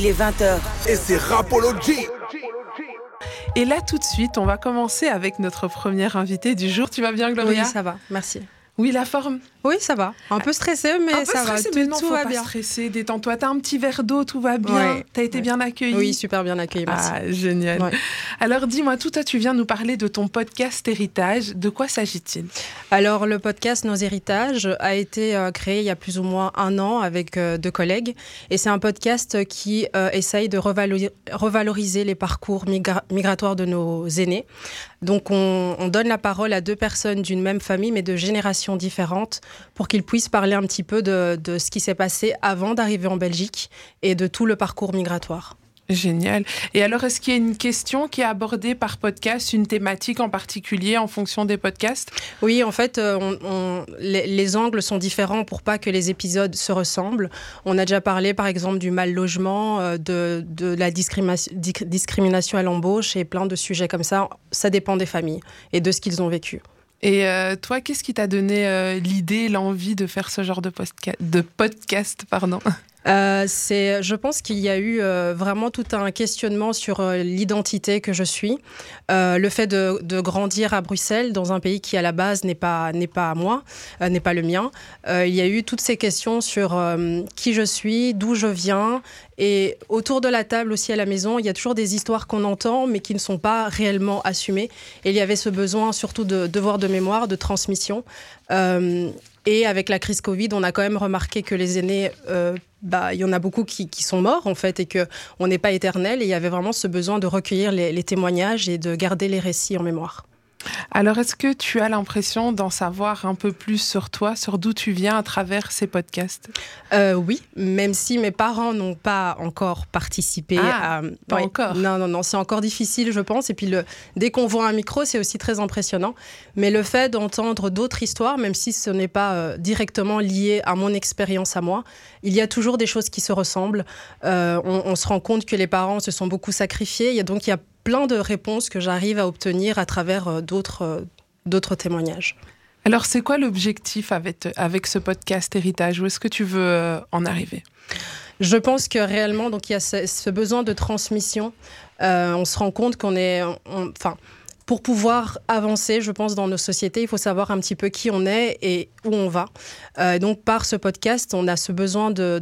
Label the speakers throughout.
Speaker 1: il est 20h.
Speaker 2: Et c'est Rapology
Speaker 3: Et là, tout de suite, on va commencer avec notre première invitée du jour. Tu vas bien, Gloria?
Speaker 4: Oui, ça va, merci.
Speaker 3: Oui, la forme
Speaker 4: Oui, ça va. Un peu stressé, mais
Speaker 3: Un peu
Speaker 4: ça
Speaker 3: stressé,
Speaker 4: va.
Speaker 3: mais
Speaker 4: Tout,
Speaker 3: non,
Speaker 4: tout
Speaker 3: faut
Speaker 4: va
Speaker 3: pas
Speaker 4: bien.
Speaker 3: stresser, détends-toi. T'as un petit verre d'eau, tout va bien.
Speaker 4: Ouais,
Speaker 3: T'as été
Speaker 4: ouais.
Speaker 3: bien accueilli
Speaker 4: Oui, super bien accueilli, merci.
Speaker 3: Ah, génial.
Speaker 4: Ouais.
Speaker 3: Alors, dis-moi, tout toi, tu viens nous parler de ton podcast Héritage. De quoi s'agit-il?
Speaker 4: Alors, le podcast Nos Héritages a été euh, créé il y a plus ou moins un an avec euh, deux collègues. Et c'est un podcast qui euh, essaye de revalori- revaloriser les parcours migra- migratoires de nos aînés. Donc, on, on donne la parole à deux personnes d'une même famille, mais de générations différentes, pour qu'ils puissent parler un petit peu de, de ce qui s'est passé avant d'arriver en Belgique et de tout le parcours migratoire.
Speaker 3: Génial. Et alors, est-ce qu'il y a une question qui est abordée par podcast, une thématique en particulier en fonction des podcasts?
Speaker 4: Oui, en fait, euh, on- on- les, les angles sont différents pour pas que les épisodes se ressemblent. On a déjà parlé, par exemple, du mal logement, euh, de, de la discrimination à l'embauche et plein de sujets comme ça. Ça dépend des familles et de ce qu'ils ont vécu.
Speaker 3: Et euh, toi, qu'est-ce qui t'a donné euh, l'idée, l'envie de faire ce genre de, de podcast pardon?
Speaker 4: Euh, je pense qu'il y a eu euh, vraiment tout un questionnement sur euh, l'identité que je suis, le fait de, grandir à Bruxelles dans un pays qui à la base n'est pas pas à moi, n'est pas le mien. Il y a eu toutes ces questions sur qui je suis, d'où je viens, et autour de la table aussi à la maison, il y a toujours des histoires qu'on entend mais qui ne sont pas réellement assumées. Et il y avait ce besoin surtout de devoir de mémoire, de transmission. Et avec la crise Covid, on a quand même remarqué que les aînés, euh, bah, il y en a beaucoup qui, qui sont morts en fait, et que on n'est pas éternel. Et il y avait vraiment ce besoin de recueillir les, les témoignages et de garder les récits en mémoire.
Speaker 3: Alors, est-ce que tu as l'impression d'en savoir un peu plus sur toi, sur d'où tu viens à travers ces podcasts?
Speaker 4: Euh, oui, même si mes parents n'ont pas encore participé
Speaker 3: Ah,
Speaker 4: à.
Speaker 3: pas encore.
Speaker 4: Non, non, non, c'est encore difficile, je pense. Et puis, le... dès qu'on voit un micro, c'est aussi très impressionnant. Mais le fait d'entendre d'autres histoires, même si ce n'est pas euh, directement lié à mon expérience à moi, il y a toujours des choses qui se ressemblent. Euh, on, on se rend compte que les parents se sont beaucoup sacrifiés. Il y a donc il y a plein de réponses que j'arrive à obtenir à travers euh, d'autres euh, d'autres témoignages.
Speaker 3: Alors, c'est quoi l'objectif avec, avec ce podcast Héritage? Où est-ce que tu veux euh, en arriver?
Speaker 4: Je pense que réellement, donc il y a ce, ce besoin de transmission. Euh, on se rend compte qu'on est, on- enfin, pour pouvoir avancer, je pense, dans nos sociétés, il faut savoir un petit peu qui on est et où on va. Euh, donc, par ce podcast, on a ce besoin de,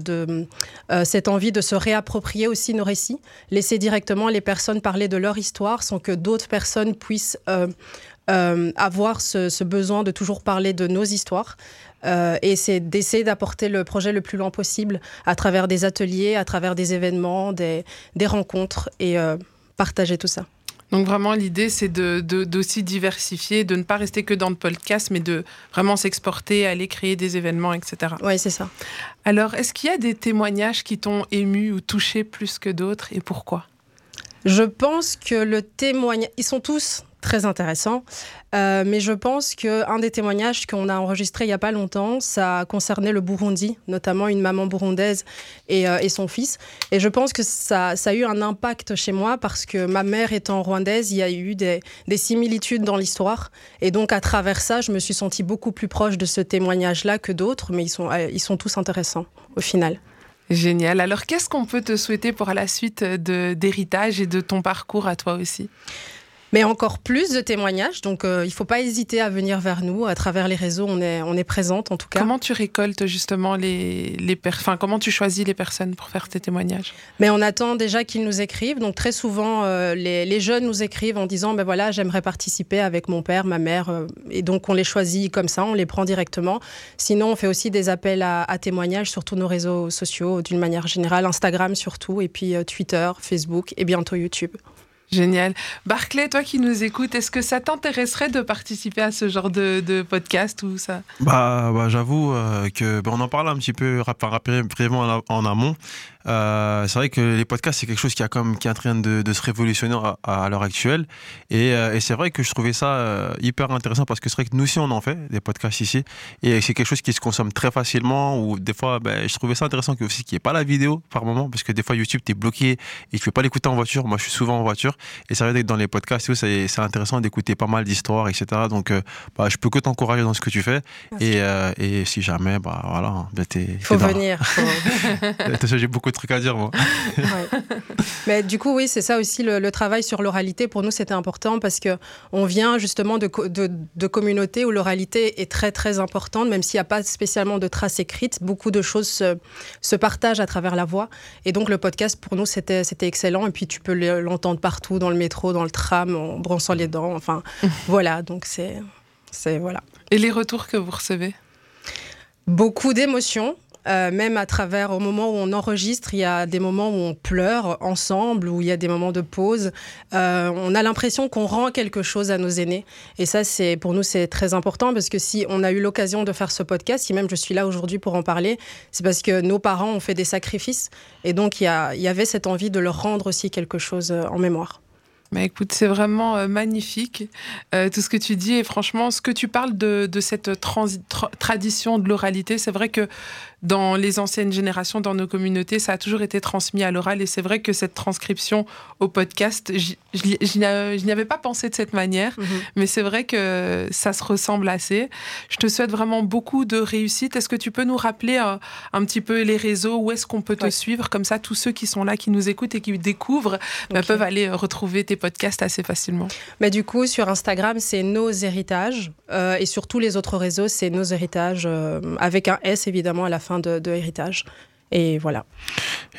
Speaker 4: euh, cette envie de se réapproprier aussi nos récits, laisser directement les personnes parler de leur histoire, sans que d'autres personnes puissent euh, avoir ce, besoin de toujours parler de nos histoires. Et c'est d'essayer d'apporter le projet le plus loin possible à travers des ateliers, à travers des événements, des, rencontres et partager tout ça.
Speaker 3: Donc, vraiment, l'idée, c'est de, d'aussi diversifier, de ne pas rester que dans le podcast, mais de vraiment s'exporter, aller créer des événements, etc.
Speaker 4: Oui, c'est ça.
Speaker 3: Alors, est-ce qu'il y a des témoignages qui t'ont ému ou touché plus que d'autres et pourquoi?
Speaker 4: Je pense que le témoignage, ils sont tous très intéressants, euh, mais je pense qu'un des témoignages qu'on a enregistré il n'y a pas longtemps, ça concernait le Burundi, notamment une maman burundaise et, euh, son fils. Et je pense que ça, a eu un impact chez moi parce que ma mère étant rwandaise, il y a eu des, des similitudes dans l'histoire. Et donc à travers ça, je me suis sentie beaucoup plus proche de ce témoignage-là que d'autres, mais ils sont, euh, ils sont tous intéressants au final.
Speaker 3: Génial. Alors, qu'est-ce qu'on peut te souhaiter pour la suite d'héritage et de ton parcours à toi aussi?
Speaker 4: Mais encore plus de témoignages, donc euh, il ne faut pas hésiter à venir vers nous. À travers les réseaux, on est, on est présente en tout cas.
Speaker 3: Comment tu récoltes justement les, les enfin, comment tu choisis les personnes pour faire tes témoignages?
Speaker 4: Mais on attend déjà qu'ils nous écrivent. Donc très souvent, euh, les, les jeunes nous écrivent en disant, ben voilà, j'aimerais participer avec mon père, ma mère. euh, et donc on les choisit comme ça, on les prend directement. Sinon, on fait aussi des appels à, à témoignages sur tous nos réseaux sociaux d'une manière générale, Instagram surtout, et puis euh, Twitter, Facebook et bientôt YouTube.
Speaker 3: Génial. Barclay, toi qui nous écoutes, est-ce que ça t'intéresserait de participer à ce genre de, de podcast ou ça?
Speaker 5: Bah, bah j'avoue euh, que bah, on en parle un petit peu en amont. Euh, c'est vrai que les podcasts c'est quelque chose qui a comme qui est en train de, de se révolutionner à, à l'heure actuelle. Et, euh, et c'est vrai que je trouvais ça euh, hyper intéressant parce que c'est vrai que nous aussi on en fait des podcasts ici. Et c'est quelque chose qui se consomme très facilement ou des fois ben, je trouvais ça intéressant que aussi qu'il n'y ait pas la vidéo par moment parce que des fois YouTube t'es bloqué et tu peux pas l'écouter en voiture. Moi je suis souvent en voiture. Et c'est vrai que dans les podcasts c'est c'est intéressant d'écouter pas mal d'histoires etc donc bah, je peux que t'encourager dans ce que tu fais. Et, et si jamais bah voilà ben, t'es
Speaker 4: faut
Speaker 5: t'es dans-
Speaker 4: venir. faut-
Speaker 5: j'ai beaucoup de trucs à dire, moi.
Speaker 4: Mais du coup, oui, c'est ça aussi le, travail sur l'oralité. Pour nous, c'était important parce que on vient justement de, de, de communautés où l'oralité est très très importante, même s'il n'y a pas spécialement de traces écrites. Beaucoup de choses se, se, partagent à travers la voix. Et donc le podcast pour nous c'était c'était excellent. Et puis tu peux l'entendre partout, dans le métro, dans le tram, en bronçant les dents. Enfin, voilà. Donc c'est c'est voilà.
Speaker 3: Et les retours que vous recevez?
Speaker 4: Beaucoup d'émotions. Euh, même à travers, au moment où on enregistre, il y a des moments où on pleure ensemble, où il y a des moments de pause. Euh, on a l'impression qu'on rend quelque chose à nos aînés. Et ça, c'est pour nous, c'est très important parce que si on a eu l'occasion de faire ce podcast, si même je suis là aujourd'hui pour en parler, c'est parce que nos parents ont fait des sacrifices. Et donc, il y, avait cette envie de leur rendre aussi quelque chose euh, en mémoire.
Speaker 3: Mais écoute, c'est vraiment euh, magnifique euh, tout ce que tu dis et franchement, ce que tu parles de, de cette tradition de l'oralité, c'est vrai que dans les anciennes générations, dans nos communautés, ça a toujours été transmis à l'oral et c'est vrai que cette transcription au podcast, je n'y avais pas pensé de cette manière, mhm. mais c'est vrai que ça se ressemble assez. Je te souhaite vraiment beaucoup de réussite. Est-ce que tu peux nous rappeler euh, un petit peu les réseaux, où est-ce qu'on peut te suivre? Comme ça, tous ceux qui sont là, qui nous écoutent et qui découvrent, bah, peuvent aller retrouver tes podcast assez facilement
Speaker 4: Mais Du coup, sur Instagram, c'est Nos Héritages. Euh, et sur tous les autres réseaux, c'est Nos Héritages, euh, avec un S évidemment à la fin de, de héritage. Et voilà.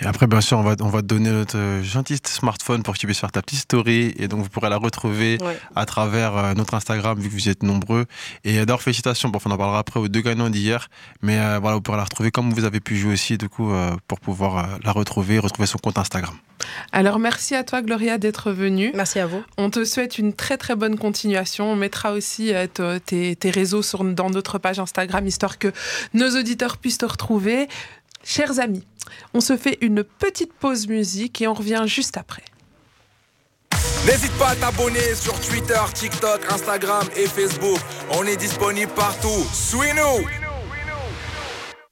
Speaker 5: Et après, bien sûr, on va, on va te donner notre euh, gentil smartphone pour que tu puisses faire ta petite story. Et donc, vous pourrez la retrouver à travers notre Instagram, vu que vous êtes nombreux. Et d'abord, félicitations. Bon, on en parlera après aux deux gagnants d'hier. Mais euh, voilà, vous pourrez la retrouver comme vous avez pu jouer aussi, du coup, pour pouvoir la retrouver, retrouver son compte Instagram.
Speaker 3: Alors, merci à toi, Gloria, d'être venue.
Speaker 4: Merci à vous.
Speaker 3: On te souhaite une très, très bonne continuation. On mettra aussi tes, tes réseaux sur, dans notre page Instagram, histoire que nos auditeurs puissent te retrouver. Chers amis, on se fait une petite pause musique et on revient juste après.
Speaker 2: N'hésite pas à t'abonner sur Twitter, TikTok, Instagram et Facebook. On est disponible partout. Suis-nous